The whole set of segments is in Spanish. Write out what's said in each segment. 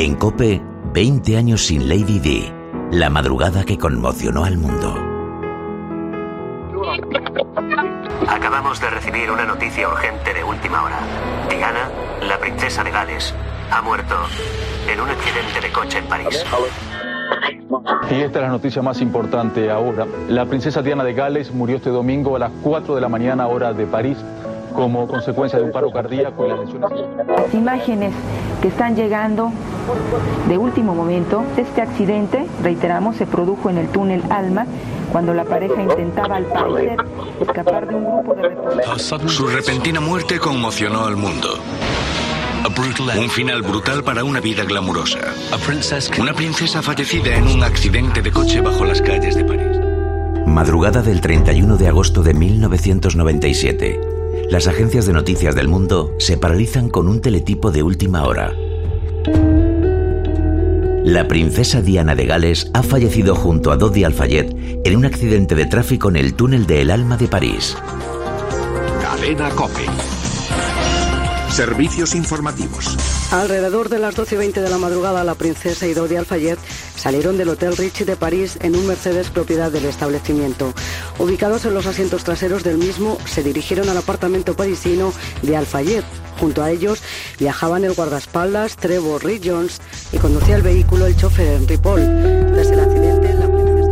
En Cope, 20 años sin Lady Di, la madrugada que conmocionó al mundo. Acabamos de recibir una noticia urgente de última hora. Diana, la princesa de Gales, ha muerto en un accidente de coche en París. Y esta es la noticia más importante ahora. La princesa Diana de Gales murió este domingo a las 4 de la mañana hora de París como consecuencia de un paro cardíaco y las lesiones. Las imágenes que están llegando de último momento, este accidente, reiteramos, se produjo en el túnel Alma cuando la pareja intentaba al parecer escapar de un grupo de. Su repentina muerte conmocionó al mundo. Un final brutal para una vida glamurosa. Una princesa fallecida en un accidente de coche bajo las calles de París. Madrugada del 31 de agosto de 1997. Las agencias de noticias del mundo se paralizan con un teletipo de última hora. La princesa Diana de Gales ha fallecido junto a Dodi Al-Fayed en un accidente de tráfico en el túnel de El Alma de París. Cadena. Servicios informativos. Alrededor de las 12 y 20 de la madrugada, la princesa y Dodi Al-Fayed salieron del Hotel Richie de París en un Mercedes propiedad del establecimiento. Ubicados en los asientos traseros del mismo, se dirigieron al apartamento parisino de Al-Fayed. Junto a ellos viajaban el guardaespaldas Trevor Reed Jones y conducía el vehículo el chofer Henry Paul. Tras el accidente, la princesa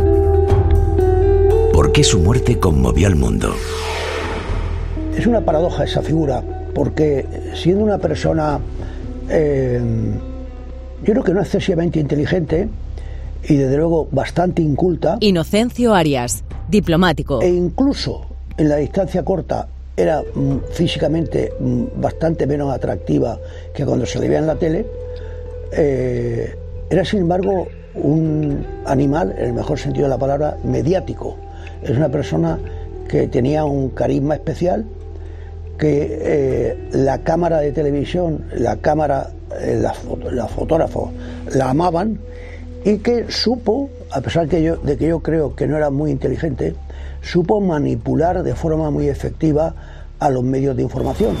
¿Por qué su muerte conmovió al mundo? Es una paradoja esa figura, porque siendo una persona, eh, yo creo que no excesivamente inteligente y desde luego bastante inculta, Inocencio Arias, diplomático. e incluso en la distancia corta era mm, físicamente mm, bastante menos atractiva que cuando se le veía en la tele, eh, era sin embargo un animal, en el mejor sentido de la palabra, mediático. Es una persona que tenía un carisma especial, que eh, la cámara de televisión, la cámara, eh, la foto- los fotógrafos la amaban y que supo, a pesar que yo, de que yo creo que no era muy inteligente, supo manipular de forma muy efectiva a los medios de información.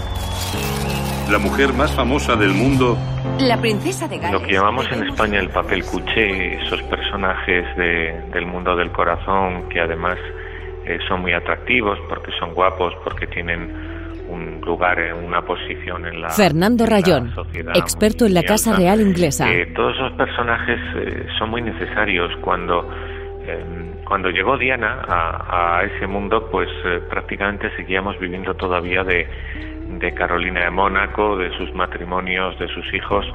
La mujer más famosa del mundo La princesa de Gales. Lo que llamamos en España el papel cuché, esos personajes de- del mundo del corazón que además eh, son muy atractivos porque son guapos, porque tienen un lugar, en una posición en la Fernando en Rayón, experto en la Casa. Real inglesa. Eh, todos esos personajes eh, son muy necesarios cuando eh, cuando llegó Diana a, a ese mundo, pues eh, prácticamente seguíamos viviendo todavía de, de Carolina de Mónaco, de sus matrimonios, de sus hijos.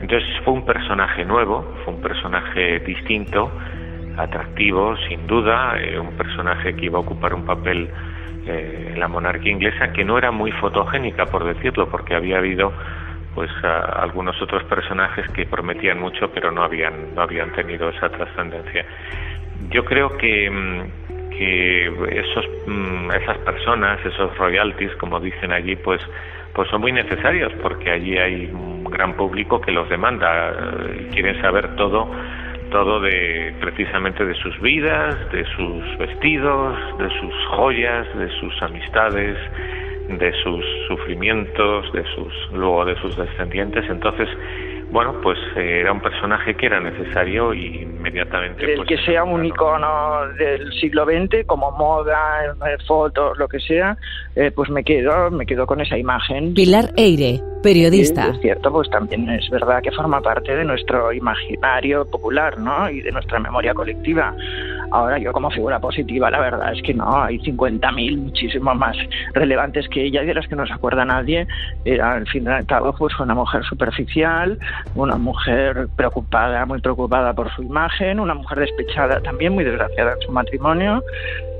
Entonces fue un personaje nuevo, fue un personaje distinto, atractivo, sin duda, eh, un personaje que iba a ocupar un papel eh, en la monarquía inglesa que no era muy fotogénica, por decirlo, porque había habido pues a- algunos otros personajes que prometían mucho pero no habían no habían tenido esa trascendencia. Yo creo que mm, que esos mm, esas personas esos royalties como dicen allí pues pues son muy necesarios porque allí hay un gran público que los demanda eh, quieren saber todo todo de precisamente de sus vidas, de sus vestidos, de sus joyas, de sus amistades, de sus sufrimientos, de sus luego de sus descendientes. Entonces, bueno, pues eh, era un personaje que era necesario y inmediatamente el pues, que sea un icono del siglo XX como moda, eh, fotos, lo que sea, eh, pues me quedo, me quedo con esa imagen. Pilar Eire, periodista. Sí, es cierto, pues también es verdad que forma parte de nuestro imaginario popular, ¿no? Y de nuestra memoria colectiva. Ahora yo como figura positiva, la verdad es que no, hay 50.000 muchísimo más relevantes que ella y de las que no se acuerda nadie. Era, al fin y al cabo, pues una mujer superficial, una mujer preocupada, muy preocupada por su imagen, una mujer despechada también, muy desgraciada en su matrimonio.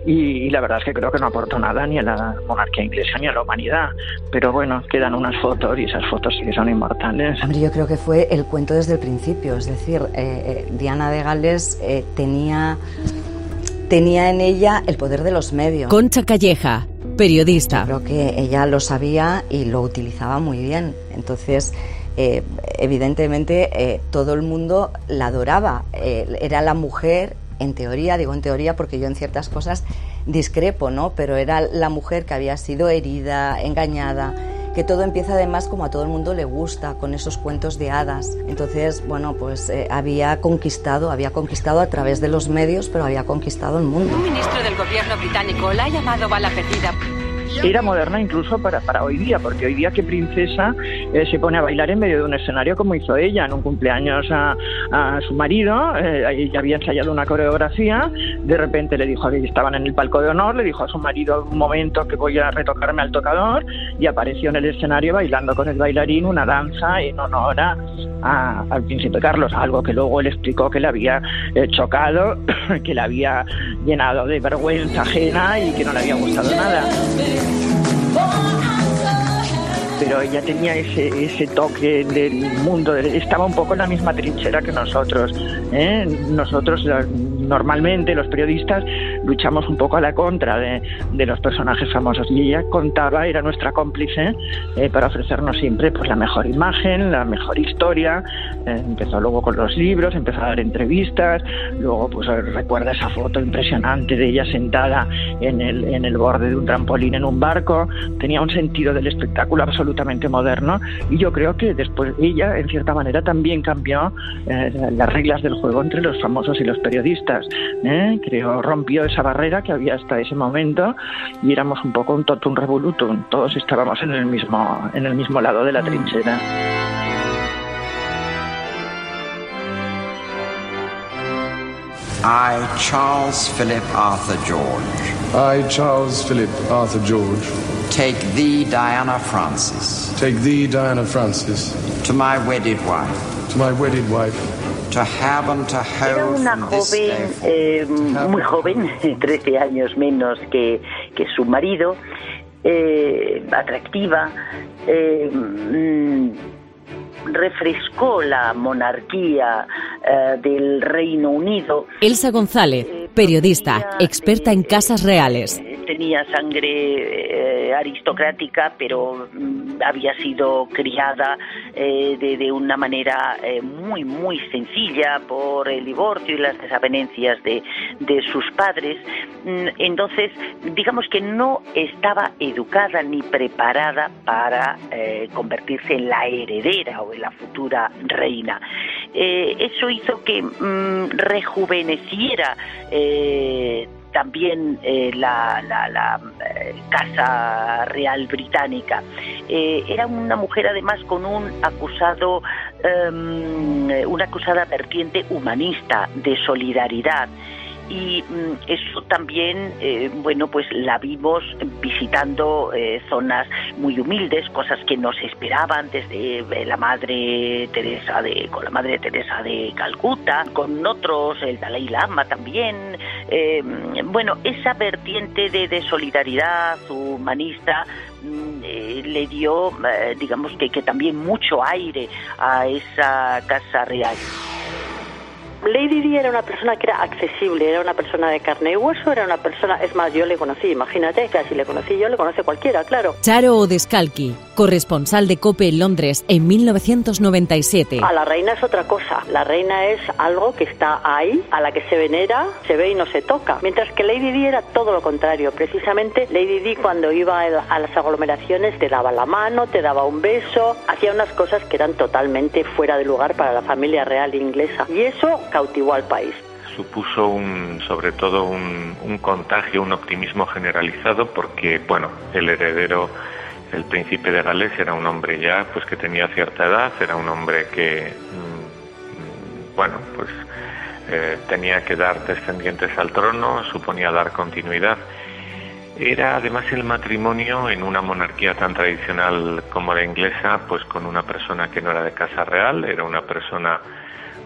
Y, y la verdad es que creo que no aportó nada ni a la monarquía inglesa ni a la humanidad. Pero bueno, quedan unas fotos y esas fotos sí que son inmortales. Hombre, yo creo que fue el cuento desde el principio, es decir, eh, eh, Diana de Gales eh, tenía, tenía en ella el poder de los medios. Concha Calleja, periodista. Creo que ella lo sabía y lo utilizaba muy bien. Entonces, eh, evidentemente, eh, todo el mundo la adoraba. Eh, era la mujer, en teoría, digo en teoría porque yo en ciertas cosas discrepo, ¿no? Pero era la mujer que había sido herida, engañada, que todo empieza además como a todo el mundo le gusta, con esos cuentos de hadas. Entonces, bueno, pues eh, había conquistado, había conquistado a través de los medios, pero había conquistado el mundo. Un ministro del gobierno británico la ha llamado bala perdida era moderna incluso para, para hoy día, porque hoy día qué princesa eh, se pone a bailar en medio de un escenario como hizo ella en un cumpleaños a, su marido, eh, ella había ensayado una coreografía, de repente le dijo, estaban en el palco de honor, le dijo a su marido un momento que voy a retocarme al tocador y apareció en el escenario bailando con el bailarín una danza en honor a, al príncipe Carlos, algo que luego él explicó que le había eh, chocado, que le había llenado de vergüenza ajena y que no le había gustado nada pero ella tenía ese, ese toque del mundo, estaba un poco en la misma trinchera que nosotros. ¿eh? Nosotros normalmente los periodistas luchamos un poco a la contra de, los personajes famosos y ella contaba, era nuestra cómplice eh, para ofrecernos siempre pues la mejor imagen, la mejor historia. Eh, empezó luego con los libros, empezó a dar entrevistas, luego pues recuerda esa foto impresionante de ella sentada en el, en el borde de un trampolín en un barco, tenía un sentido del espectáculo absolutamente moderno y yo creo que después ella en cierta manera también cambió eh, las reglas del juego entre los famosos y los periodistas. Creo, rompió esa barrera que había hasta ese momento y éramos un poco un totum revolutum, todos estábamos en el mismo, en el mismo lado de la trinchera. I, Charles Philip Arthur George. I, Charles Philip Arthur George. Take thee, Diana Francis. Take thee, Diana Francis. To my wedded wife. To my wedded wife. Era una joven, eh, muy joven, 13 años menos que, que su marido, eh, atractiva, eh, mm, refrescó la monarquía del Reino Unido. Elsa González, periodista, experta en casas reales tenía sangre eh, aristocrática, pero mm, había sido criada eh, de, una manera eh, muy, muy sencilla por el divorcio y las desavenencias de, de sus padres. Mm, entonces, digamos que no estaba educada ni preparada para convertirse en la heredera o en la futura reina. eso hizo que mm, rejuveneciera también eh, la, eh, Casa Real Británica. Eh, era una mujer además con un acusado, em, una acusada vertiente humanista, de solidaridad y mm, eso también, eh, bueno, pues la vimos visitando eh, zonas muy humildes, cosas que no se esperaban desde eh, la Madre Teresa de, con la Madre Teresa de Calcuta, con otros, el Dalai Lama también, bueno, esa vertiente de, de solidaridad humanista mm, le dio, digamos que, que también mucho aire a esa casa real. Lady Di era una persona que era accesible, era una persona de carne y hueso, era una persona, es más, yo le conocí, imagínate, que si le conocí yo, le conoce cualquiera, claro. Charo Odescalchi, corresponsal de COPE en Londres en 1997. A la reina es otra cosa, la reina es algo que está ahí, a la que se venera, se ve y no se toca, mientras que Lady Di era todo lo contrario, precisamente Lady Di cuando iba a las aglomeraciones te daba la mano, te daba un beso, hacía unas cosas que eran totalmente fuera de lugar para la familia real inglesa y eso cautivó al país supuso un, sobre todo un, un, contagio, un optimismo generalizado, porque bueno, el heredero, el príncipe de Gales, era un hombre ya, pues que tenía cierta edad, era un hombre que, mm, bueno, pues eh, tenía que dar descendientes al trono, suponía dar continuidad. Era además el matrimonio en una monarquía tan tradicional como la inglesa, pues con una persona que no era de casa real, era una persona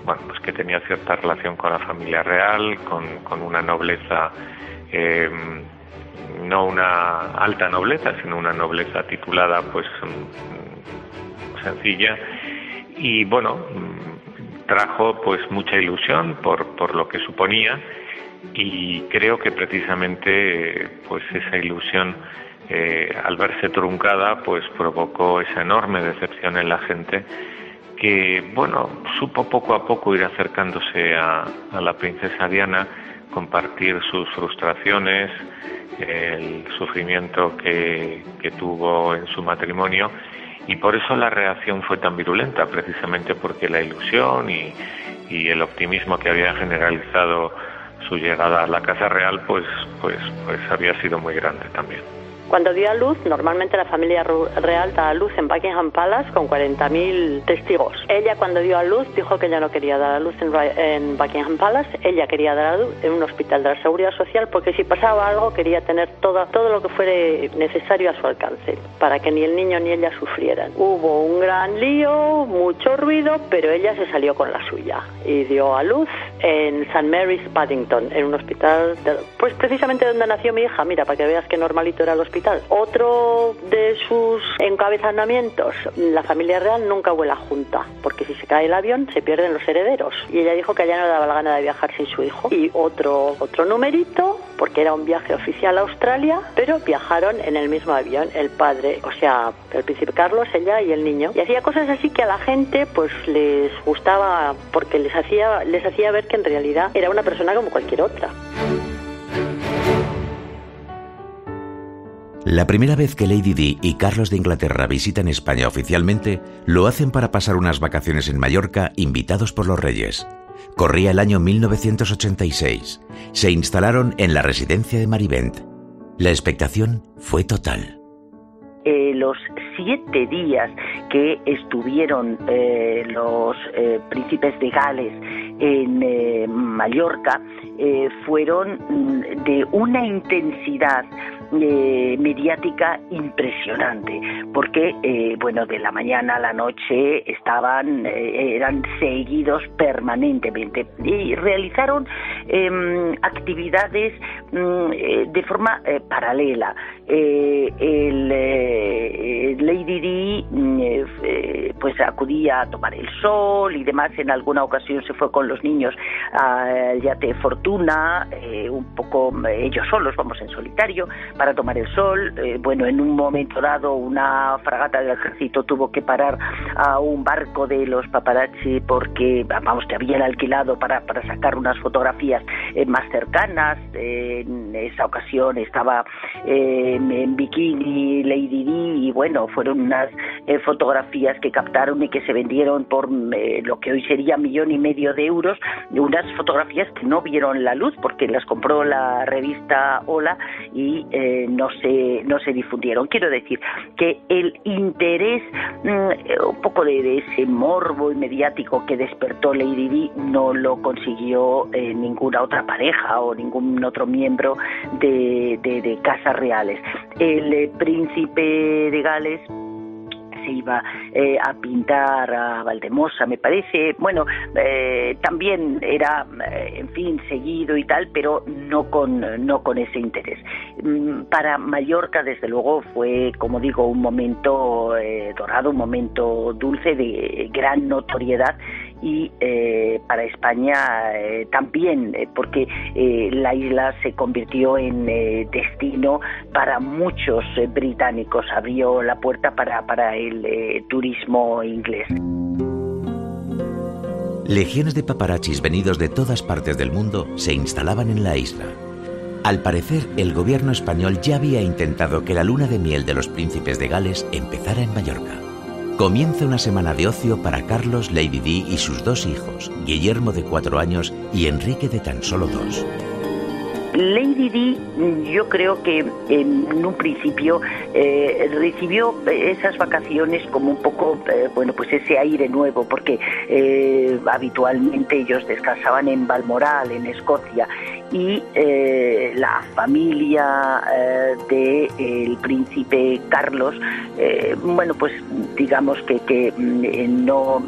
bueno, pues que tenía cierta relación con la familia real, con, una nobleza, eh, no una alta nobleza, sino una nobleza titulada pues mm, sencilla. Y bueno, mm, trajo pues mucha ilusión por, por lo que suponía. Y creo que precisamente pues esa ilusión eh, al verse truncada pues provocó esa enorme decepción en la gente que, bueno, supo poco a poco ir acercándose a, la princesa Diana compartir sus frustraciones, el sufrimiento que, que tuvo en su matrimonio y por eso la reacción fue tan virulenta, precisamente porque la ilusión y, y el optimismo que había generalizado su llegada a la Casa Real, pues, pues, pues había sido muy grande también. Cuando dio a luz, normalmente la familia real da a luz en Buckingham Palace con 40.000 testigos. Ella cuando dio a luz dijo que ella no quería dar a luz en, Buckingham Palace, ella quería dar a luz en un hospital de la Seguridad Social porque si pasaba algo quería tener todo, todo lo que fuera necesario a su alcance para que ni el niño ni ella sufrieran. Hubo un gran lío, mucho ruido, pero ella se salió con la suya y dio a luz en St. Mary's Paddington, en un hospital, pues precisamente donde nació mi hija, mira, para que veas qué normalito era el hospital otro de sus encabezamientos, la familia real nunca vuela junta, porque si se cae el avión se pierden los herederos. Y ella dijo que ella no daba la gana de viajar sin su hijo. Y otro, otro numerito, porque era un viaje oficial a Australia, pero viajaron en el mismo avión, el padre, o sea, el príncipe Carlos, ella y el niño. Y hacía cosas así que a la gente pues les gustaba porque les hacía, les hacía ver que en realidad era una persona como cualquier otra. La primera vez que Lady Di y Carlos de Inglaterra visitan España oficialmente, lo hacen para pasar unas vacaciones en Mallorca invitados por los reyes. Corría el año 1986. Se instalaron en la residencia de Marivent. La expectación fue total. Eh, los siete días que estuvieron eh, los eh, príncipes de Gales en Mallorca fueron mm, de una intensidad eh, mediática impresionante, porque eh, bueno de la mañana a la noche estaban eh, eran seguidos permanentemente y realizaron em, actividades mm, de forma paralela. el Lady Di mm, pues acudía a tomar el sol y demás. En alguna ocasión se fue con los niños al yate Fortuna, un poco ellos solos, vamos en solitario para tomar el sol. Eh, bueno, en un momento dado una fragata del ejército tuvo que parar a un barco de los paparazzi porque, vamos, que habían alquilado para, para sacar unas fotografías eh, más cercanas. en esa ocasión estaba eh, en bikini Lady Di y bueno, fueron unas fotografías que captaron y que se vendieron por lo que hoy sería millón y medio de euros. Unas fotografías que no vieron la luz porque las compró la revista Hola y no, se, no se difundieron. Quiero decir que el interés, mm, un poco de, ese morbo mediático que despertó Lady Di no lo consiguió eh, ninguna otra pareja o ningún otro miembro de, de, de casas reales. El eh, príncipe de Gales iba eh, a pintar a Valdemosa, me parece. Bueno, eh, también era, eh, en fin, seguido y tal, pero no con, no con ese interés. Mm, para Mallorca, desde luego, fue, como digo, un momento dorado, un momento dulce de gran notoriedad y eh, para España eh, también, eh, porque la isla se convirtió en destino para muchos británicos, abrió la puerta para, para el turismo inglés. Legiones de paparachis venidos de todas partes del mundo se instalaban en la isla. Al parecer, el gobierno español ya había intentado que la luna de miel de los príncipes de Gales empezara en Mallorca. Comienza una semana de ocio para Carlos, Lady Di y sus dos hijos, Guillermo de cuatro años y Enrique de tan solo dos. Lady Di, yo creo que en un principio eh, recibió esas vacaciones como un poco, eh, bueno, pues ese aire nuevo, porque eh, habitualmente ellos descansaban en Balmoral, en Escocia, y eh, la familia eh, del príncipe Carlos, eh, bueno, pues digamos que, que mm, no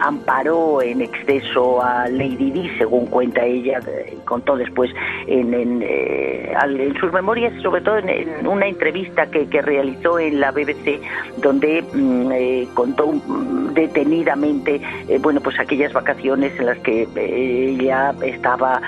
amparó en exceso a Lady Di, según cuenta ella, contó después en, en, en, sus memorias, sobre todo en, una entrevista que, que, realizó en la BBC, donde mm, contó mm, detenidamente, bueno, pues aquellas vacaciones en las que ella estaba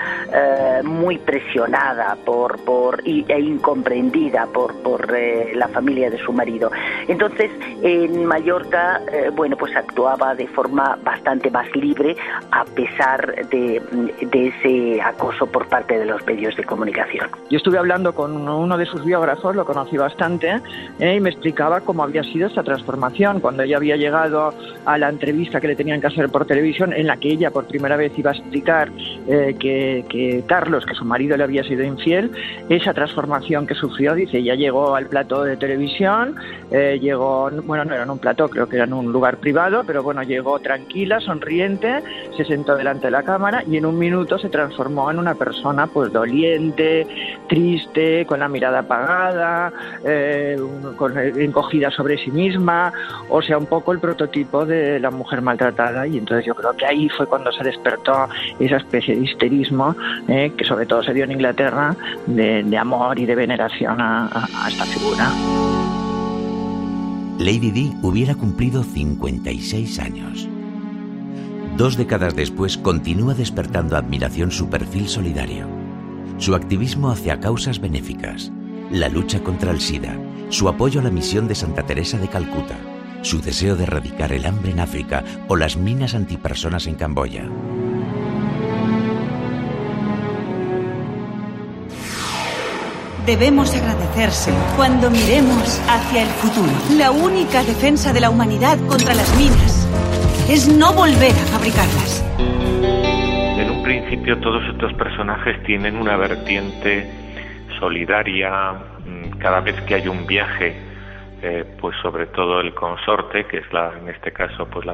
muy muy presionada por, por e incomprendida por, por eh, la familia de su marido. Entonces, en Mallorca, eh, bueno, pues actuaba de forma bastante más libre a pesar de, de ese acoso por parte de los medios de comunicación. Yo estuve hablando con uno de sus biógrafos, lo conocí bastante, y me explicaba cómo había sido esta transformación cuando ella había llegado a la entrevista que le tenían que hacer por televisión, en la que ella por primera vez iba a explicar eh, que, que, Carlos, que su marido le había sido infiel, esa transformación que sufrió, dice, ya llegó al plato de televisión, eh, llegó, bueno, no era en un plató, creo que era en un lugar privado, pero bueno, llegó tranquila, sonriente, se sentó delante de la cámara y en un minuto se transformó en una persona pues doliente, triste, con la mirada apagada, eh, con, encogida sobre sí misma, o sea, un poco el prototipo de la mujer maltratada. Y entonces yo creo que ahí fue cuando se despertó esa especie de histerismo eh, que sobre todo se dio en Inglaterra de, amor y de veneración a, esta figura. Lady Di hubiera cumplido 56 años. Dos décadas después continúa despertando admiración su perfil solidario, su activismo hacia causas benéficas, la lucha contra el SIDA, su apoyo a la misión de Santa Teresa de Calcuta, su deseo de erradicar el hambre en África o las minas antipersonas en Camboya. Debemos agradecerse cuando miremos hacia el futuro. La única defensa de la humanidad contra las minas es no volver a fabricarlas. En un principio todos estos personajes tienen una vertiente solidaria. Mm, cada vez que hay un viaje, eh, pues sobre todo el consorte, que es la, en este caso pues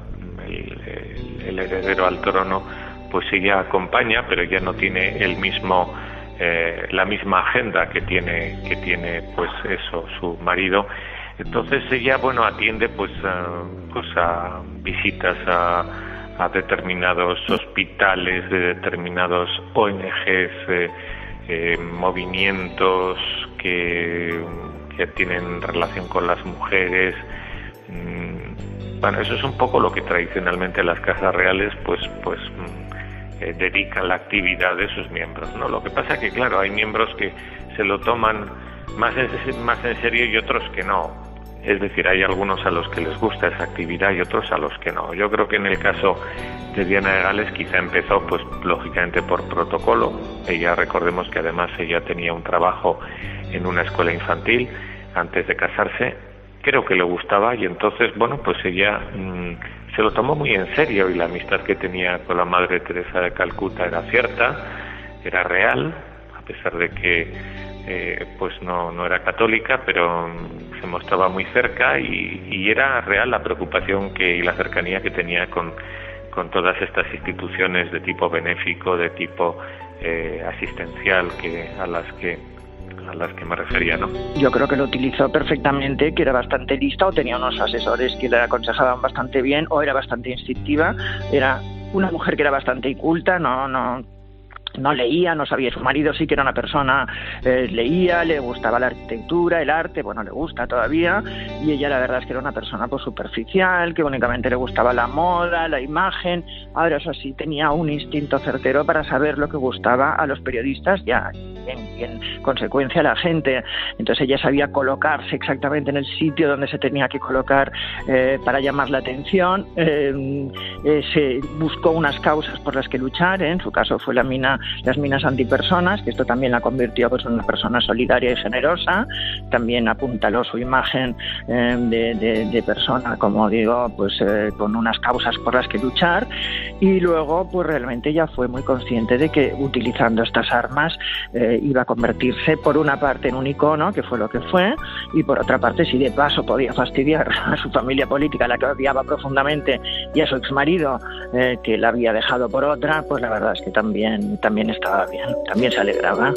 el heredero al trono, pues ella acompaña, pero ya no tiene el mismo eh, la misma agenda que tiene que tiene pues eso su marido. Entonces ella bueno atiende pues a, pues a visitas a, determinados hospitales de determinados ONGs eh, eh, movimientos que, que tienen relación con las mujeres. Mm, bueno eso es un poco lo que tradicionalmente las casas reales pues pues eh, dedican la actividad de sus miembros. ¿no? Lo que pasa es que, claro, hay miembros que se lo toman más en, más en serio y otros que no. Es decir, hay algunos a los que les gusta esa actividad y otros a los que no. Yo creo que en el caso de Diana de Gales quizá empezó, pues lógicamente por protocolo. Ella, recordemos que además ella tenía un trabajo en una escuela infantil antes de casarse. Creo que le gustaba y entonces, bueno, pues ella mm, se lo tomó muy en serio y la amistad que tenía con la Madre Teresa de Calcuta era cierta, era real, a pesar de que eh, pues no, no era católica, pero se mostraba muy cerca y, era real la preocupación que, y la cercanía que tenía con, con todas estas instituciones de tipo benéfico, de tipo eh, asistencial que, a las que a las que me refería, ¿no? Yo creo que lo utilizó perfectamente, que era bastante lista o tenía unos asesores que le aconsejaban bastante bien o era bastante instintiva, era una mujer que era bastante inculta, no, no no leía, no sabía, su marido sí que era una persona, eh, leía, le gustaba la arquitectura, el arte, bueno, le gusta todavía, y ella la verdad es que era una persona pues superficial, que únicamente le gustaba la moda, la imagen, ahora eso sí, tenía un instinto certero para saber lo que gustaba a los periodistas y, en, consecuencia a la gente, entonces ella sabía colocarse exactamente en el sitio donde se tenía que colocar eh, para llamar la atención, eh, se buscó unas causas por las que luchar, en su caso fue la mina las minas antipersonas, que esto también la convirtió pues, en una persona solidaria y generosa, también apuntaló su imagen eh, de, persona, como digo, pues eh, con unas causas por las que luchar. Y luego pues realmente ella fue muy consciente de que utilizando estas armas eh, iba a convertirse por una parte en un icono, que fue lo que fue, y por otra parte si de paso podía fastidiar a su familia política, la que odiaba profundamente, y a su exmarido, que la había dejado por otra, pues la verdad es que también también estaba bien, también se alegraba.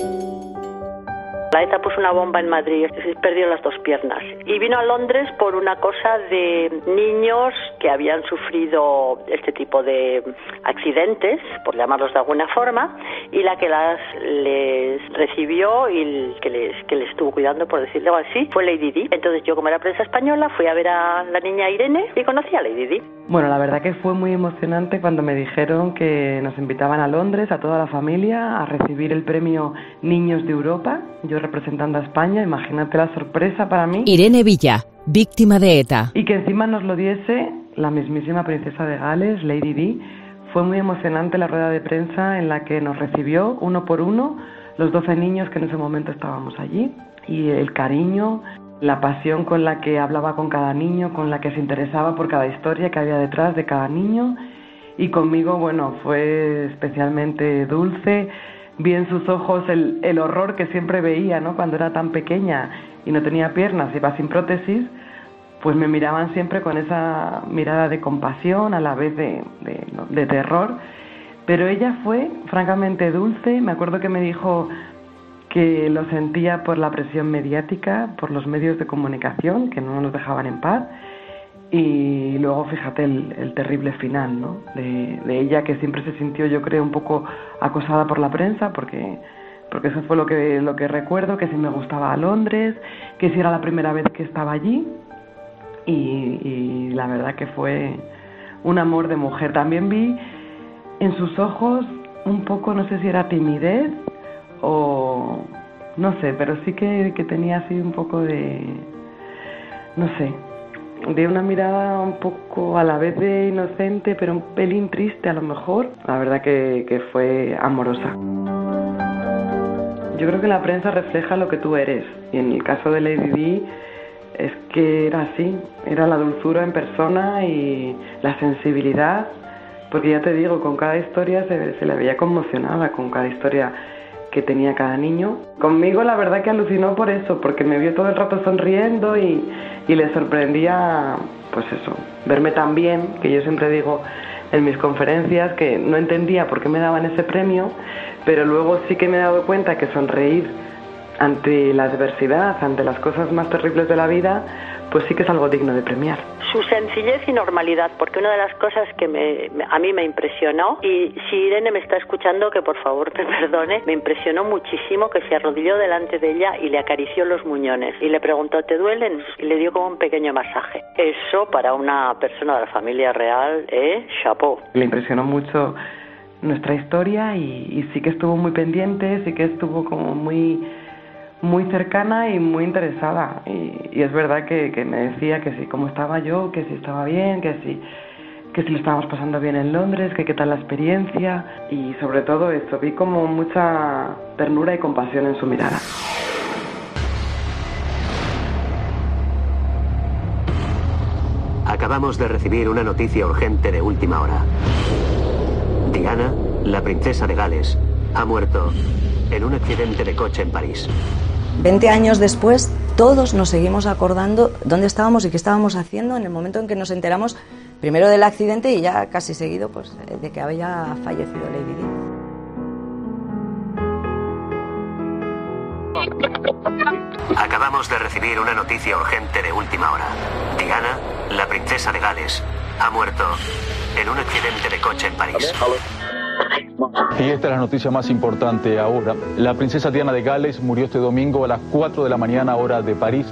La ETA puso una bomba en Madrid, y perdió las dos piernas. Y vino a Londres por una cosa de niños que habían sufrido este tipo de accidentes, por llamarlos de alguna forma, y la que las les recibió y que les, que les estuvo cuidando, por decirlo así, fue Lady Di. Entonces yo, como era prensa española, fui a ver a la niña Irene y conocí a Lady Di. Bueno, la verdad que fue muy emocionante cuando me dijeron que nos invitaban a Londres, a toda la familia, a recibir el premio Niños de Europa, yo representando a España, imagínate la sorpresa para mí. Irene Villa, víctima de ETA. Y que encima nos lo diese la mismísima princesa de Gales, Lady Di. Fue muy emocionante la rueda de prensa en la que nos recibió uno por uno los 12 niños que en ese momento estábamos allí y el cariño, la pasión con la que hablaba con cada niño, con la que se interesaba por cada historia que había detrás de cada niño. Y conmigo, bueno, fue especialmente dulce. Vi en sus ojos el, el horror que siempre veía, ¿no? Cuando era tan pequeña y no tenía piernas, iba sin prótesis, pues me miraban siempre con esa mirada de compasión, a la vez de, de, de terror. Pero ella fue francamente dulce. Me acuerdo que me dijo, que lo sentía por la presión mediática, por los medios de comunicación que no nos dejaban en paz y luego fíjate el, el terrible final ¿no? de, de, ella que siempre se sintió yo creo un poco acosada por la prensa porque porque eso fue lo que lo que recuerdo que si me gustaba a Londres que si era la primera vez que estaba allí. Y, y la verdad que fue un amor de mujer. También vi en sus ojos un poco no sé si era timidez o no sé, pero sí que, que, tenía así un poco de, no sé, de una mirada un poco a la vez de inocente, pero un pelín triste a lo mejor. La verdad que, que fue amorosa. Yo creo que la prensa refleja lo que tú eres y en el caso de Lady Di es que era así, era la dulzura en persona y la sensibilidad, porque ya te digo, con cada historia se, se le veía conmocionada, con cada historia que tenía cada niño. Conmigo la verdad que alucinó por eso, porque me vio todo el rato sonriendo y, y le sorprendía, pues eso, verme tan bien, que yo siempre digo en mis conferencias que no entendía por qué me daban ese premio, pero luego sí que me he dado cuenta que sonreír ante la adversidad, ante las cosas más terribles de la vida, pues sí que es algo digno de premiar. Su sencillez y normalidad, porque una de las cosas que me, a mí me impresionó, y si Irene me está escuchando, que por favor te perdone, me impresionó muchísimo que se arrodilló delante de ella y le acarició los muñones y le preguntó, ¿te duelen? Y le dio como un pequeño masaje. Eso para una persona de la familia real, ¿eh? Chapeau. Le impresionó mucho nuestra historia y, y sí que estuvo muy pendiente, sí que estuvo como muy muy cercana y muy interesada. Y, y es verdad que, que, me decía que sí, cómo estaba yo, que si estaba bien, que si, que si lo estábamos pasando bien en Londres, que qué tal la experiencia. Y sobre todo esto, vi como mucha ternura y compasión en su mirada. Acabamos de recibir una noticia urgente de última hora. Diana, la princesa de Gales, ha muerto en un accidente de coche en París. 20 años después, todos nos seguimos acordando dónde estábamos y qué estábamos haciendo en el momento en que nos enteramos primero del accidente y ya casi seguido pues, de que había fallecido Lady Di. Acabamos de recibir una noticia urgente de última hora. Diana, la princesa de Gales, ha muerto en un accidente de coche en París. Y esta es la noticia más importante ahora. La princesa Diana de Gales murió este domingo a las 4 de la mañana hora de París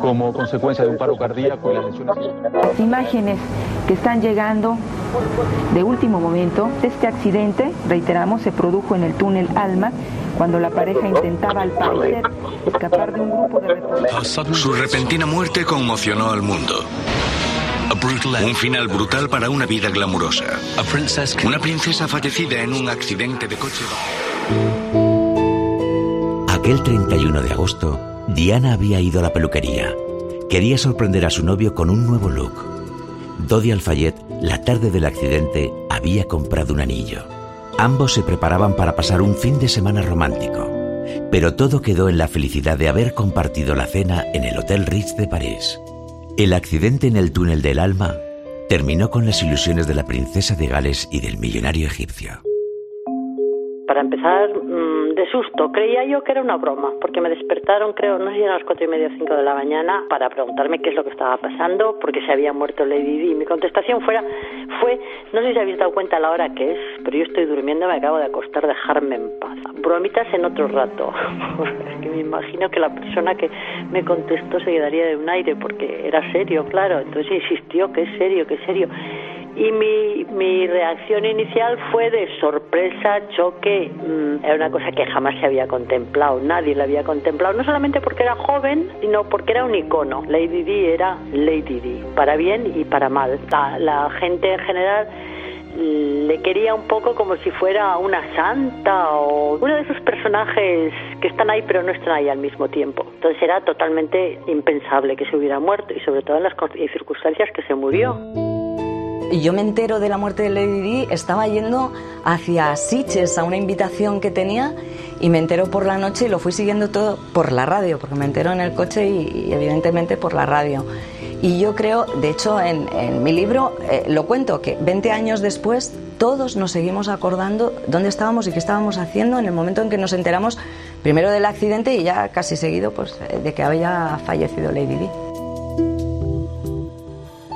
como consecuencia de un paro cardíaco y las lesiones. Las imágenes que están llegando de último momento, este accidente, reiteramos, se produjo en el túnel Alma cuando la pareja intentaba al parecer escapar de un grupo de. Su repentina muerte conmocionó al mundo. Un final brutal para una vida glamurosa. Una princesa fallecida en un accidente de coche. Aquel 31 de agosto, Diana había ido a la peluquería. Quería sorprender a su novio con un nuevo look. Dodi Alfayet, la tarde del accidente, había comprado un anillo. Ambos se preparaban para pasar un fin de semana romántico. Pero todo quedó en la felicidad de haber compartido la cena en el Hotel Ritz de París. El accidente en el túnel del alma terminó con las ilusiones de la princesa de Gales y del millonario egipcio. Para empezar, susto. Creía yo que era una broma, porque me despertaron, creo, no sé si eran las cuatro y media o cinco de la mañana, para preguntarme qué es lo que estaba pasando, porque se había muerto Lady Di. Mi contestación fuera, fue, no sé si habéis dado cuenta a la hora que es, pero yo estoy durmiendo, me acabo de acostar, dejarme en paz. Bromitas en otro rato. es que me imagino que la persona que me contestó se quedaría de un aire, porque era serio, claro. Entonces insistió que es serio, que es serio y mi, mi reacción inicial fue de sorpresa, choque, mm, era una cosa que jamás se había contemplado, nadie la había contemplado, no solamente porque era joven, sino porque era un icono. Lady Di era Lady Di, para bien y para mal. La, la gente en general le quería un poco como si fuera una santa o uno de esos personajes que están ahí pero no están ahí al mismo tiempo. Entonces era totalmente impensable que se hubiera muerto y sobre todo en las circunstancias que se murió y yo me entero de la muerte de Lady Di, estaba yendo hacia Sitges a una invitación que tenía y me entero por la noche y lo fui siguiendo todo por la radio, porque me entero en el coche y, evidentemente por la radio. Y yo creo, de hecho, en, mi libro eh, lo cuento, que 20 años después todos nos seguimos acordando dónde estábamos y qué estábamos haciendo en el momento en que nos enteramos primero del accidente y ya casi seguido pues, de que había fallecido Lady Di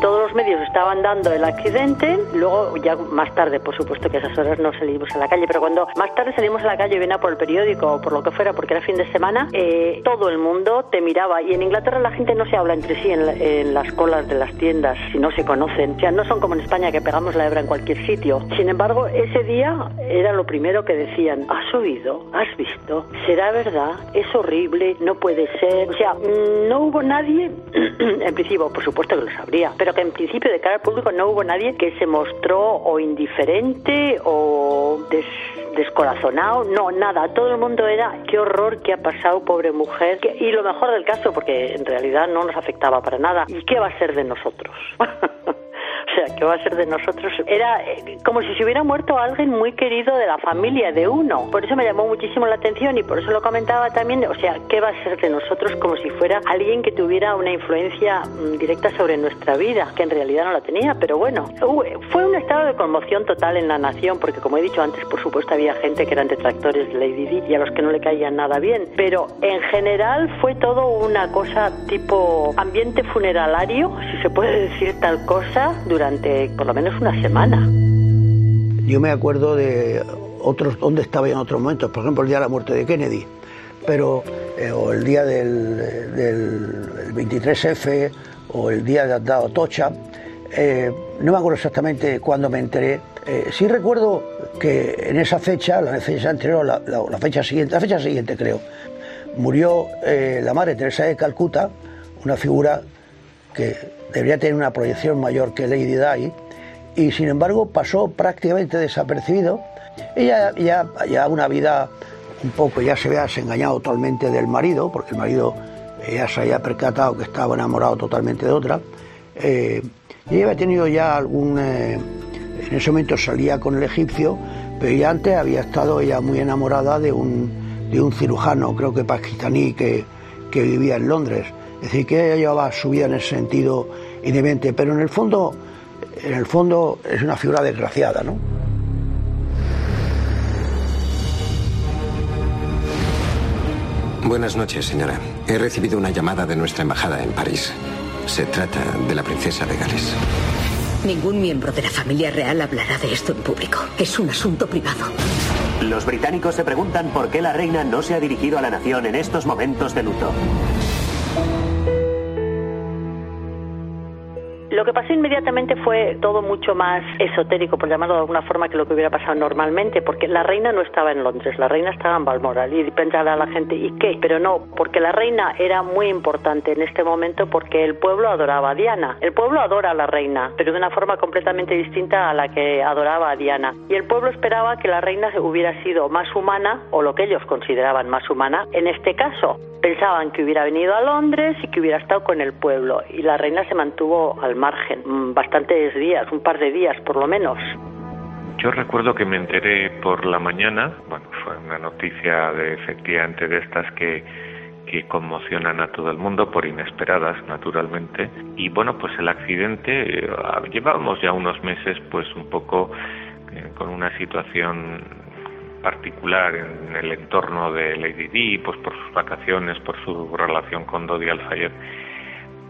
todos los medios estaban dando el accidente, luego ya más tarde, por supuesto que a esas horas no salimos a la calle, pero cuando más tarde salimos a la calle, viene por el periódico o por lo que fuera, porque era fin de semana, eh, todo el mundo te miraba y en Inglaterra la gente no se habla entre sí en, las colas de las tiendas, si no se conocen, o sea, no son como en España que pegamos la hebra en cualquier sitio. Sin embargo, ese día era lo primero que decían, ¿has oído? ¿Has visto? ¿Será verdad? ¿Es horrible? ¿No puede ser? O sea, mm, no hubo nadie, en principio, por supuesto que lo sabría, pero que en principio de cara al público no hubo nadie que se mostró o indiferente o descorazonado, no, nada, todo el mundo era qué horror que ha pasado, pobre mujer, y lo mejor del caso, porque en realidad no nos afectaba para nada, ¿y qué va a ser de nosotros? sea, ¿qué va a ser de nosotros? Era eh, como si se hubiera muerto alguien muy querido de la familia de uno. Por eso me llamó muchísimo la atención y por eso lo comentaba también. O sea, ¿qué va a ser de nosotros como si fuera alguien que tuviera una influencia mm, directa sobre nuestra vida, que en realidad no la tenía? Pero bueno, fue un estado de conmoción total en la nación, porque como he dicho antes, por supuesto había gente que eran detractores de Lady Di y a los que no le caían nada bien. Pero en general fue todo una cosa tipo ambiente funeralario, si se puede decir tal cosa, durante por lo menos una semana. Yo me acuerdo de otros, dónde estaba en otros momentos, por ejemplo el día de la muerte de Kennedy, pero, eh, o el día del, del 23F, o el día de Dado Tocha, eh, no me acuerdo exactamente cuándo me enteré. Eh, sí recuerdo que en esa fecha, la fecha anterior, la, fecha siguiente, la fecha siguiente creo, murió la madre Teresa de Calcuta, una figura que debería tener una proyección mayor que Lady Di, y sin embargo pasó prácticamente desapercibido. Ella ya, ya una vida un poco, ya se había desengañado totalmente del marido, porque el marido ya se había percatado que estaba enamorado totalmente de otra. Eh, ella había tenido ya algún... Eh, en ese momento salía con el egipcio, pero ya antes había estado ella muy enamorada de un, de un cirujano, creo que pakistaní, que, que vivía en Londres. Es decir, que ella llevaba su vida en ese sentido independiente, pero en el fondo, en el fondo es una figura desgraciada, ¿no? Buenas noches, señora. He recibido una llamada de nuestra embajada en París. Se trata de la princesa de Gales. Ningún miembro de la familia real hablará de esto en público. Es un asunto privado. Los británicos se preguntan por qué la reina no se ha dirigido a la nación en estos momentos de luto. Lo que pasó inmediatamente fue todo mucho más esotérico, por llamarlo de alguna forma, que lo que hubiera pasado normalmente, porque la reina no estaba en Londres, la reina estaba en Balmoral y pensaba a la gente, ¿y qué? Pero no, porque la reina era muy importante en este momento porque el pueblo adoraba a Diana. El pueblo adora a la reina, pero de una forma completamente distinta a la que adoraba a Diana. Y el pueblo esperaba que la reina hubiera sido más humana, o lo que ellos consideraban más humana, en este caso. Pensaban que hubiera venido a Londres y que hubiera estado con el pueblo, y la reina se mantuvo al margen, bastantes días, un par de días por lo menos. Yo recuerdo que me enteré por la mañana, bueno, fue una noticia de efectivamente de estas que, que conmocionan a todo el mundo por inesperadas, naturalmente. Y bueno, pues el accidente, eh, llevábamos ya unos meses pues un poco eh, con una situación particular en el entorno de Lady Di, pues por sus vacaciones, por su relación con Dodi Al-Fayed,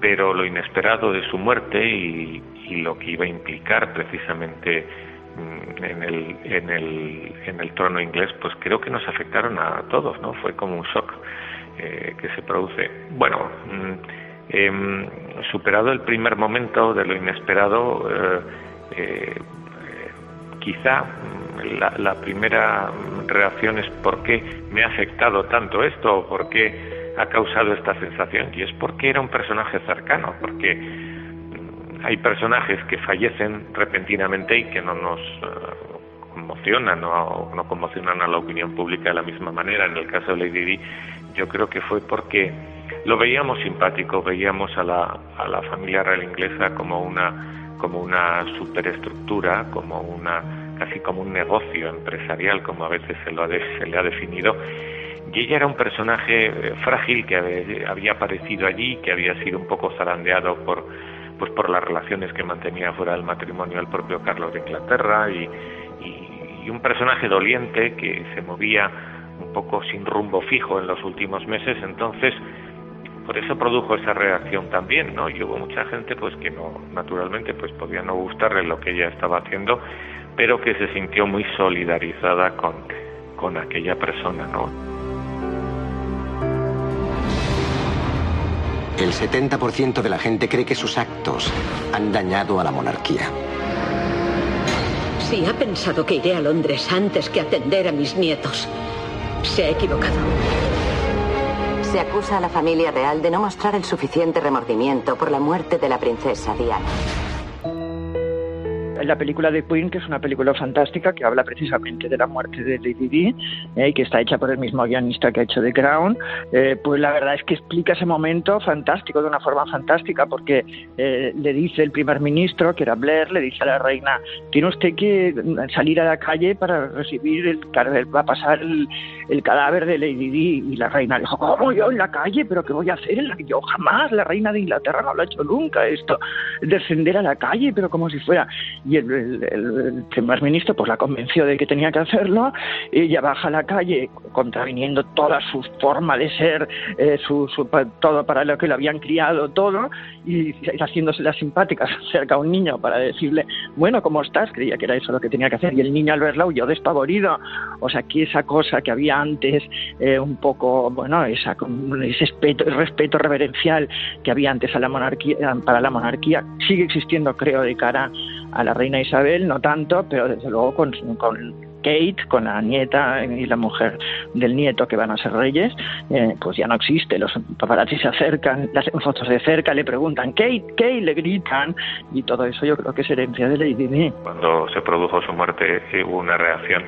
pero lo inesperado de su muerte y, lo que iba a implicar precisamente mm, en el, en, el, en el trono inglés, pues creo que nos afectaron a todos, ¿no? Fue como un shock eh, que se produce. Bueno, em, superado el primer momento de lo inesperado, eh, eh, quizá mm, la, la, primera reacción es por qué me ha afectado tanto esto por qué ha causado esta sensación y es porque era un personaje cercano, porque hay personajes que fallecen repentinamente y que no nos eh, conmocionan o no conmocionan a la opinión pública de la misma manera. En el caso de Lady Di, yo creo que fue porque lo veíamos simpático, veíamos a la, a la familia real inglesa como una como una superestructura, como una casi como un negocio empresarial, como a veces se, lo se le ha definido. Y ella era un personaje eh, frágil que había aparecido allí, que había sido un poco zarandeado por, pues por las relaciones que mantenía fuera del matrimonio el propio Carlos de Inglaterra y, y un personaje doliente que se movía un poco sin rumbo fijo en los últimos meses, entonces por eso produjo esa reacción también, ¿no? Y hubo mucha gente pues que no, naturalmente pues podía no gustarle lo que ella estaba haciendo, pero que se sintió muy solidarizada con, con aquella persona, ¿no? El 70% de la gente cree que sus actos han dañado a la monarquía. Si ha pensado que iré a Londres antes que atender a mis nietos, se ha equivocado. Se acusa a la familia real de no mostrar el suficiente remordimiento por la muerte de la princesa Diana la película de Queen, que es una película fantástica que habla precisamente de la muerte de Lady Di eh, que está hecha por el mismo guionista que ha hecho The Crown, eh, pues la verdad es que explica ese momento fantástico de una forma fantástica porque eh, le dice el primer ministro, que era Blair, le dice a la reina, tiene usted que salir a la calle para recibir el va a pasar el, cadáver de Lady Di y la reina dijo, ¿cómo yo en la calle? ¿Pero qué voy a hacer? Yo jamás, la reina de Inglaterra no lo ha hecho nunca esto, descender a la calle, pero como si fuera y el, primer ministro pues la convenció de que tenía que hacerlo, y ella baja a la calle contraviniendo toda su forma de ser, eh, su, todo para lo que lo habían criado, todo, y haciéndose las simpáticas cerca a un niño para decirle, bueno, ¿cómo estás? Creía que era eso lo que tenía que hacer, y el niño al verla huyó despavorido, o sea, que esa cosa que había antes, eh, un poco, bueno, esa, ese respeto, respeto reverencial que había antes a la monarquía, para la monarquía, sigue existiendo, creo, de cara a la reina Isabel, no tanto, pero desde luego con, Kate, con la nieta y la mujer del nieto que van a ser reyes, eh, pues ya no existe. Los paparazzi se acercan, hacen fotos de cerca, le preguntan Kate, Kate, le gritan y todo eso yo creo que es herencia de Lady Di. Cuando se produjo su muerte hubo una reacción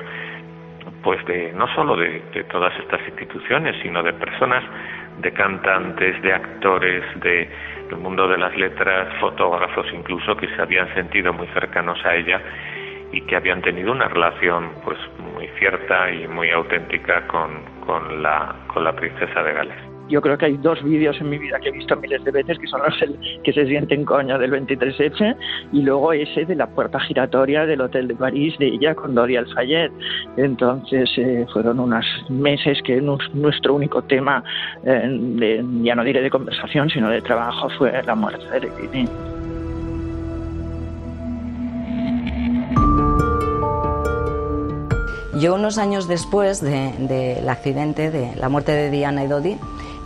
pues de no solo de, de todas estas instituciones, sino de personas, de cantantes, de actores, de el mundo de las letras, fotógrafos incluso que se habían sentido muy cercanos a ella y que habían tenido una relación pues muy cierta y muy auténtica con, con, la, con la princesa de Gales yo creo que hay dos vídeos en mi vida que he visto miles de veces, que son los que se sienten coño del 23F, y luego ese de la puerta giratoria del Hotel de París de ella con Dori Al-Fayed. Entonces eh, fueron unos meses que nuestro único tema, eh, ya no diré de conversación, sino de trabajo, fue la muerte de Lady Yo unos años después del accidente, de la muerte de Diana y Dodi,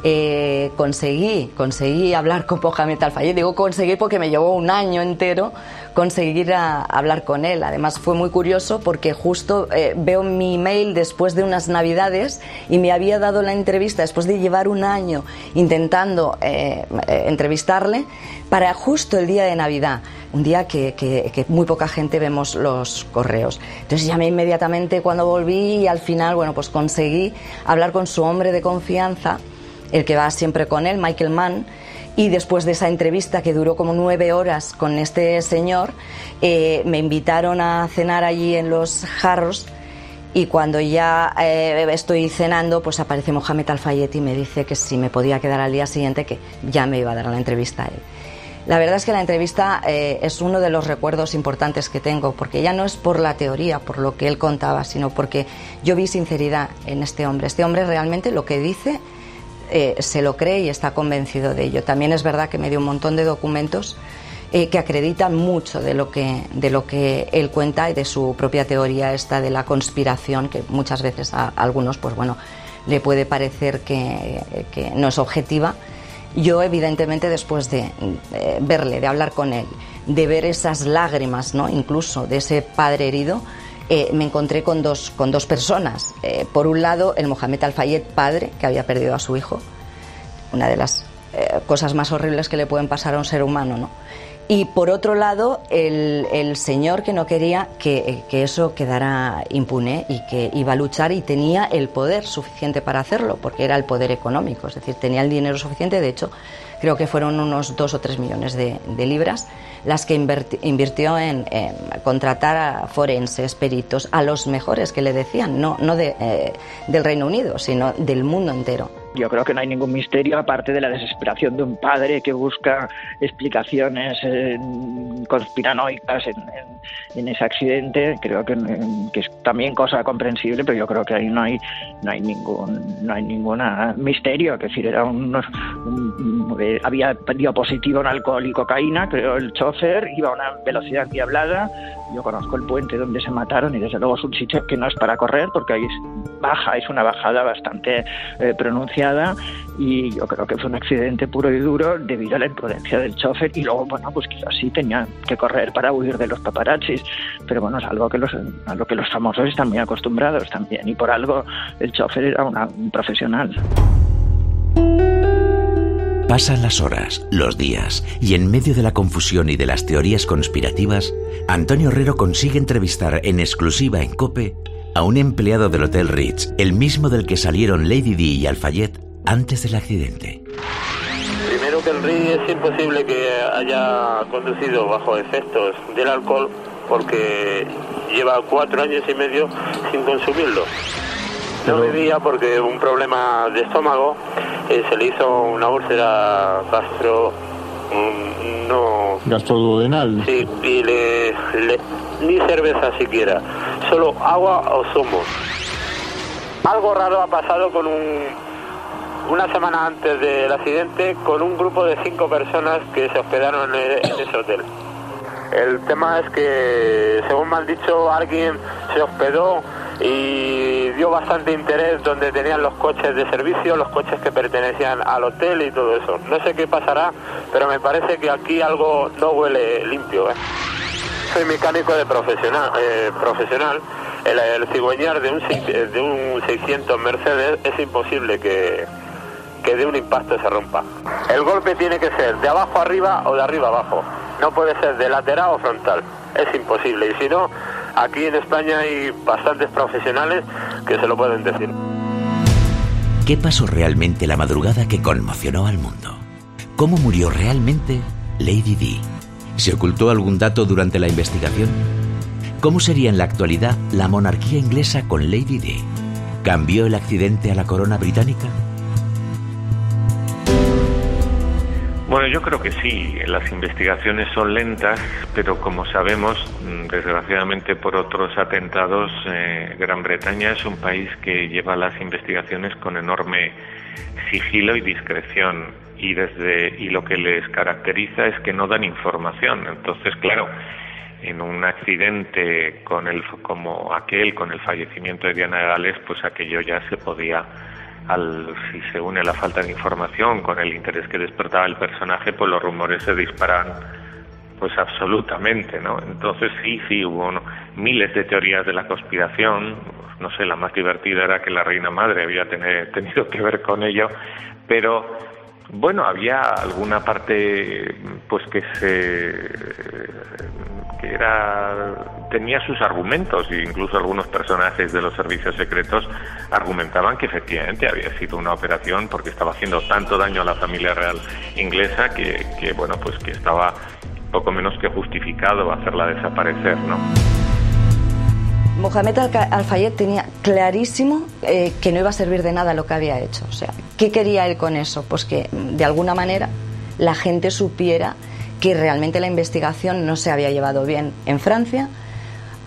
eh, conseguí, conseguí hablar con Mohamed Al-Fayed. Digo conseguí porque me llevó un año entero conseguir hablar con él. Además fue muy curioso porque justo eh, veo mi email después de unas navidades y me había dado la entrevista después de llevar un año intentando eh, entrevistarle para justo el día de Navidad, un día que, que, muy poca gente vemos los correos. Entonces llamé inmediatamente cuando volví y al final, bueno, pues conseguí hablar con su hombre de confianza el que va siempre con él, Michael Mann, y después de esa entrevista que duró como nueve horas con este señor, eh, me invitaron a cenar allí en los jarros y cuando ya eh, estoy cenando, pues aparece Mohamed Al-Fayed y me dice que si me podía quedar al día siguiente, que ya me iba a dar la entrevista a él. La verdad es que la entrevista eh, es uno de los recuerdos importantes que tengo, porque ya no es por la teoría, por lo que él contaba, sino porque yo vi sinceridad en este hombre. Este hombre realmente lo que dice eh, se lo cree y está convencido de ello. También es verdad que me dio un montón de documentos eh, que acreditan mucho de lo que de lo que él cuenta y de su propia teoría esta de la conspiración que muchas veces a, algunos pues bueno le puede parecer que, no es objetiva yo evidentemente después de verle de hablar con él de ver esas lágrimas no incluso de ese padre herido eh, me encontré con dos, con dos personas. Eh, por un lado, el Mohamed Al-Fayed, padre, que había perdido a su hijo, una de las cosas más horribles que le pueden pasar a un ser humano, ¿no? Y por otro lado, el, señor que no quería que, eso quedara impune y que iba a luchar y tenía el poder suficiente para hacerlo, porque era el poder económico, es decir, tenía el dinero suficiente, de hecho, creo que fueron unos dos o tres millones de, libras las que invirtió en, contratar a forenses, peritos, a los mejores que le decían, no, no de, eh, del Reino Unido, sino del mundo entero. Yo creo que no hay ningún misterio aparte de la desesperación de un padre que busca explicaciones eh, conspiranoicas en, ese accidente. Creo que, es también cosa comprensible, pero yo creo que ahí no hay no hay ningún no hay ninguna misterio. Es decir, era unos, eh, había pedido positivo en alcohol y cocaína. Creo el chofer iba a una velocidad diablada. Yo conozco el puente donde se mataron y desde luego es un sitio que no es para correr porque ahí es baja, es una bajada bastante eh, pronunciada y yo creo que fue un accidente puro y duro debido a la imprudencia del chofer y luego, bueno, pues quizás sí tenía que correr para huir de los paparazzis, pero bueno, es algo que los, a lo que los famosos están muy acostumbrados también y por algo el chofer era un profesional. Pasan las horas, los días, y en medio de la confusión y de las teorías conspirativas, Antonio Herrero consigue entrevistar en exclusiva en COPE a un empleado del Hotel Ritz, el mismo del que salieron Lady Di y Alfayette antes del accidente. Primero que el Ritz es imposible que haya conducido bajo efectos del alcohol porque lleva cuatro años y medio sin consumirlo. No bebía porque un problema de estómago, eh, se le hizo una úlcera gastro no. Gastroduodenal. Sí y le, ni cerveza siquiera solo agua o zumo. Algo raro ha pasado con un una semana antes del accidente con un grupo de cinco personas que se hospedaron en ese hotel. El tema es que según me han dicho alguien se hospedó y dio bastante interés donde tenían los coches de servicio, los coches que pertenecían al hotel y todo eso. No sé qué pasará, pero me parece que aquí algo no huele limpio. ¿eh? Soy mecánico de profesional, eh, profesional. El, el, cigüeñar de un, de un 600 Mercedes es imposible que, que de un impacto se rompa. El golpe tiene que ser de abajo arriba o de arriba abajo. No puede ser de lateral o frontal. Es imposible. Y si no, aquí en España hay bastantes profesionales que se lo pueden decir. ¿Qué pasó realmente la madrugada que conmocionó al mundo? ¿Cómo murió realmente Lady Di? ¿Se ocultó algún dato durante la investigación? ¿Cómo sería en la actualidad la monarquía inglesa con Lady Di? ¿Cambió el accidente a la corona británica? Bueno, yo creo que sí. Las investigaciones son lentas, pero como sabemos, mm, desgraciadamente por otros atentados, eh, Gran Bretaña es un país que lleva las investigaciones con enorme sigilo y discreción y desde y lo que les caracteriza es que no dan información. Entonces, claro, en un accidente con el como aquel con el fallecimiento de Diana Gales, pues aquello ya se podía al, si se une la falta de información con el interés que despertaba el personaje, pues los rumores se disparan pues absolutamente, ¿no? Entonces sí, sí, hubo miles de teorías de la conspiración, no sé, la más divertida era que la reina madre había tenido que ver con ello, pero bueno, había alguna parte pues que se que era tenía sus argumentos e incluso algunos personajes de los servicios secretos argumentaban que efectivamente había sido una operación porque estaba haciendo tanto daño a la familia real inglesa que, que bueno pues que estaba poco menos que justificado hacerla desaparecer, ¿no? Mohamed Al-Fayed tenía clarísimo eh, que no iba a servir de nada lo que había hecho. O sea, ¿qué quería él con eso? Pues que de alguna manera la gente supiera que realmente la investigación no se había llevado bien en Francia,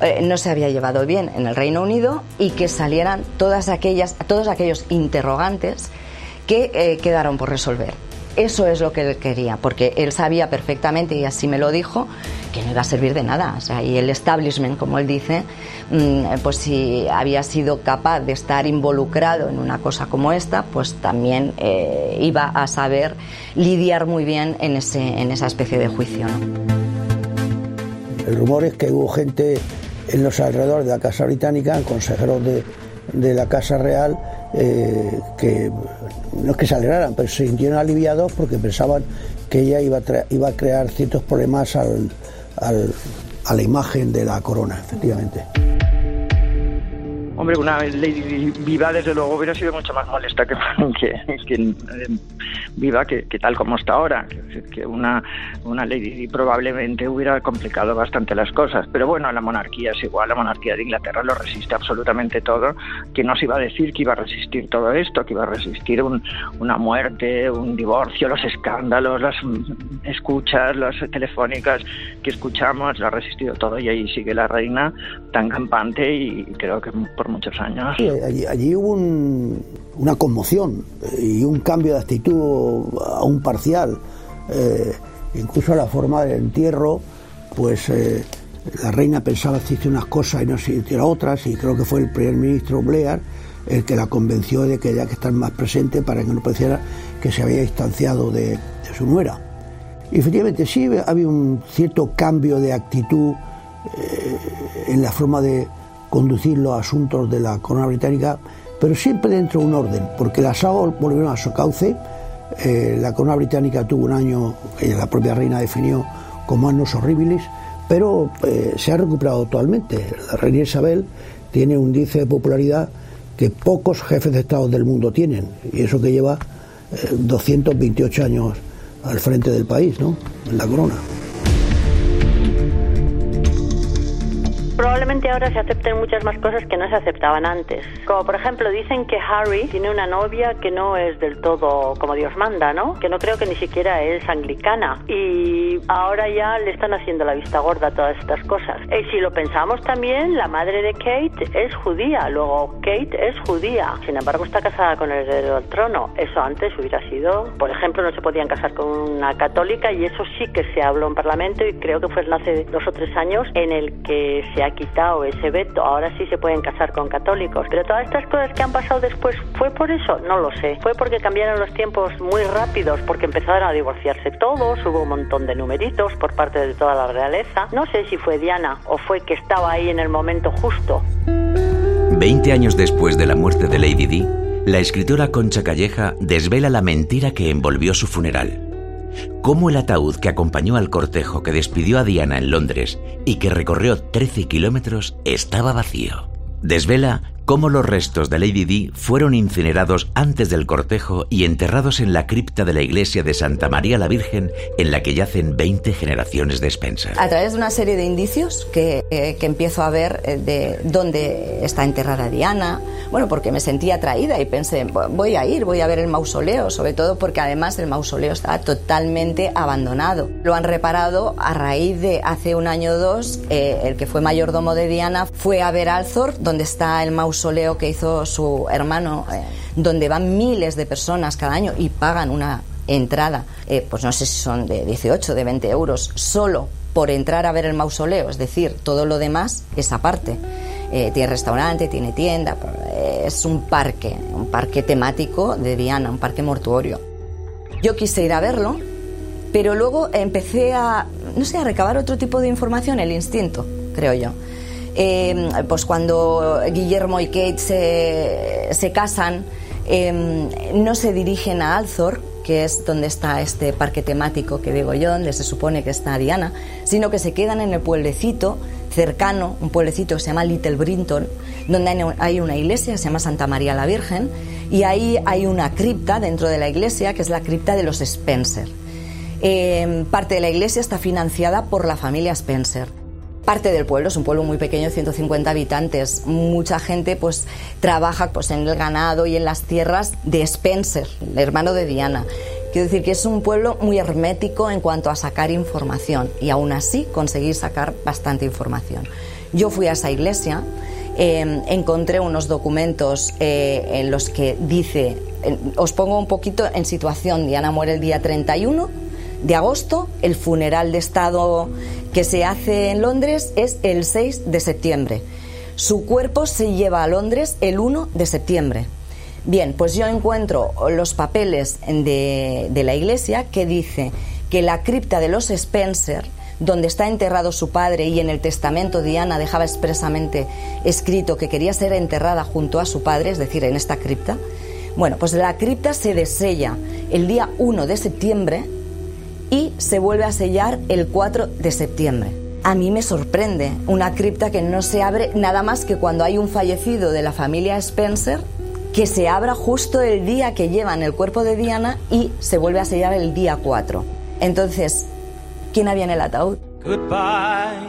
eh, no se había llevado bien en el Reino Unido y que salieran todas aquellas, todos aquellos interrogantes que eh, quedaron por resolver. Eso es lo que él quería, porque él sabía perfectamente, y así me lo dijo, que no iba a servir de nada. Y el establishment, como él dice, mm, pues si había sido capaz de estar involucrado en una cosa como esta, pues también eh, iba a saber lidiar muy bien en, ese, en esa especie de juicio. El rumor es que hubo gente en los alrededores de la Casa Británica, consejeros de, de la Casa Real, eh, que no es que se alegraran, pero se sintieron aliviados porque pensaban que ella iba a, iba a crear ciertos problemas al, a la imagen de la corona, efectivamente. Hombre, una Lady Viva desde luego hubiera sido mucho más molesta que, que, eh, Viva que, tal como está ahora. Que una, una Lady probablemente hubiera complicado bastante las cosas. Pero bueno, la monarquía es igual, la monarquía de Inglaterra lo resiste absolutamente todo. Que no se iba a decir que iba a resistir todo esto, que iba a resistir una muerte, un divorcio, los escándalos, las escuchas, las telefónicas que escuchamos, lo ha resistido todo y ahí sigue la reina tan campante y creo que muchos años. allí, hubo una conmoción eh, y un cambio de actitud aún parcial. Eh, incluso la forma del entierro, pues eh, la reina pensaba hiciera unas cosas y no hiciera otras, y creo que fue el primer ministro Blair el que la convenció de que había que estar más presente para que no pareciera que se había distanciado de, su nuera. Y efectivamente sí había un cierto cambio de actitud en la forma de, conducir los asuntos de la corona británica, pero siempre dentro de un orden, porque las aguas volvieron a su cauce. Eh, la corona británica tuvo un año que la propia reina definió como años horribles, pero eh, se ha recuperado actualmente. La reina Isabel tiene un índice de popularidad que pocos jefes de Estado del mundo tienen, y eso que lleva 228 eh, años al frente del país, ¿no? En la corona. Probablemente ahora se acepten muchas más cosas que no se aceptaban antes. Como por ejemplo dicen que Harry tiene una novia que no es del todo como Dios manda, ¿no? Que no creo que ni siquiera es anglicana. Y ahora ya le están haciendo la vista gorda a todas estas cosas. Y si lo pensamos también, la madre de Kate es judía. Luego Kate es judía. Sin embargo está casada con el heredero del trono. Eso antes hubiera sido, por ejemplo, no se podían casar con una católica y eso sí que se habló en Parlamento y creo que fue hace dos o tres años en el que se ha quitado ese veto, ahora sí se pueden casar con católicos. Pero todas estas cosas que han pasado después, ¿fue por eso? No lo sé. Fue porque cambiaron los tiempos muy rápidos, porque empezaron a divorciarse todos, hubo un montón de numeritos por parte de toda la realeza. No sé si fue Diana o fue que estaba ahí en el momento justo. Veinte años después de la muerte de Lady Di, la escritora Concha Calleja desvela la mentira que envolvió su funeral cómo el ataúd que acompañó al cortejo que despidió a Diana en Londres y que recorrió 13 kilómetros estaba vacío. Desvela cómo los restos de Lady Di fueron incinerados antes del cortejo y enterrados en la cripta de la iglesia de Santa María la Virgen, en la que yacen 20 generaciones de Spencer. A través de una serie de indicios que, eh, que empiezo a ver eh, de dónde está enterrada Diana, bueno, porque me sentía atraída y pensé, voy a ir, voy a ver el mausoleo, sobre todo porque además el mausoleo está totalmente abandonado. Lo han reparado a raíz de hace un año o dos, eh, el que fue mayordomo de Diana fue a ver Althorp, donde está el mausoleo mausoleo que hizo su hermano, eh, donde van miles de personas cada año y pagan una entrada, eh, pues no sé si son de 18, de 20 euros, solo por entrar a ver el mausoleo, es decir, todo lo demás es aparte. Eh, tiene restaurante, tiene tienda, es un parque, un parque temático de Diana, un parque mortuorio. Yo quise ir a verlo, pero luego empecé a, no sé, a recabar otro tipo de información, el instinto, creo yo. Em, pues cuando Guillermo y Kate se, casan, em, no se dirigen a Althor, que es donde está este parque temático que digo yo, donde se supone que está Diana, sino que se quedan en el pueblecito cercano, un pueblecito que se llama Little Brinton, donde hay una iglesia, se llama Santa María la Virgen, y ahí hay una cripta dentro de la iglesia, que es la cripta de los Spencer. Em, parte de la iglesia está financiada por la familia Spencer parte del pueblo, es un pueblo muy pequeño, 150 habitantes. Mucha gente pues trabaja pues en el ganado y en las tierras de Spencer, el hermano de Diana. Quiero decir que es un pueblo muy hermético en cuanto a sacar información y aún así conseguir sacar bastante información. Yo fui a esa iglesia, eh, encontré unos documentos eh, en los que dice, os pongo un poquito en situación, Diana muere el día 31 de agosto, el funeral de Estado que se hace en Londres es el 6 de septiembre. Su cuerpo se lleva a Londres el 1 de septiembre. Bien, pues yo encuentro los papeles de, de la iglesia que dice que la cripta de los Spencer, donde está enterrado su padre y en el testamento Diana dejaba expresamente escrito que quería ser enterrada junto a su padre, es decir, en esta cripta, bueno, pues la cripta se desella el día 1 de septiembre y se vuelve a sellar el 4 de septiembre. A mí me sorprende una cripta que no se abre nada más que cuando hay un fallecido de la familia Spencer que se abra justo el día que llevan el cuerpo de Diana y se vuelve a sellar el día 4. Entonces, ¿quién había en el ataúd? Goodbye,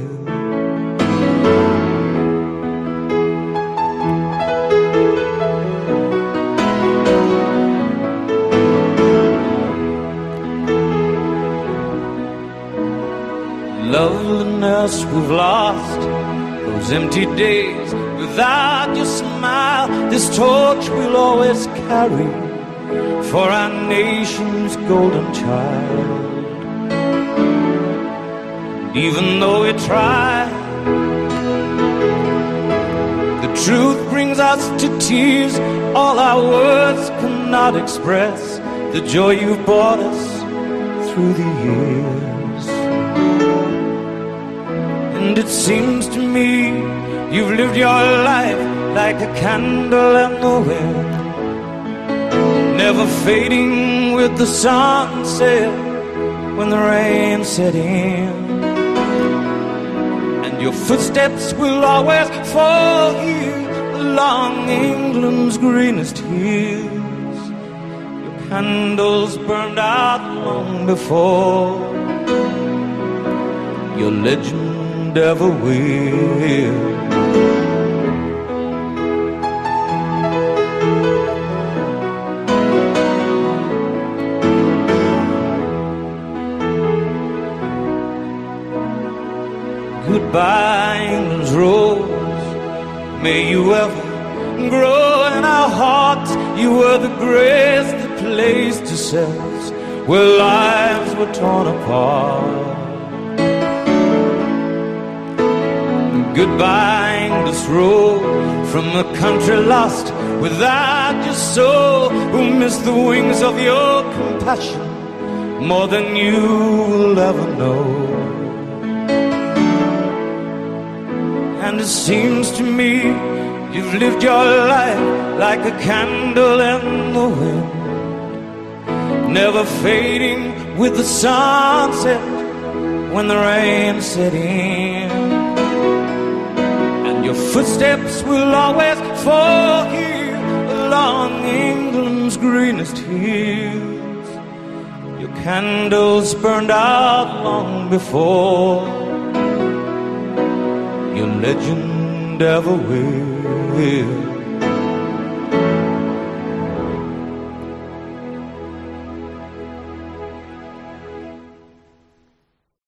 We've lost, those empty days without your smile. This torch we'll always carry for our nation's golden child. Even though we try, the truth brings us to tears. All our words cannot express the joy you've brought us through the years. And it seems to me you've lived your life like a candle in the wind, never fading with the sunset when the rain set in. And your footsteps will always fall here along England's greenest hills. Your candles burned out long before your legend ever will. Goodbye, England's rose. May you ever grow in our hearts. You were the grace that placed yourselves where lives were torn apart. Goodbye, English road from a country lost without your soul, who missed the wings of your compassion more than you will ever know. And it seems to me you've lived your life like a candle in the wind, never fading with the sunset when the rain set in. Your footsteps will always fall here along England's greenest hills. Your candles burned out long before your legend ever will.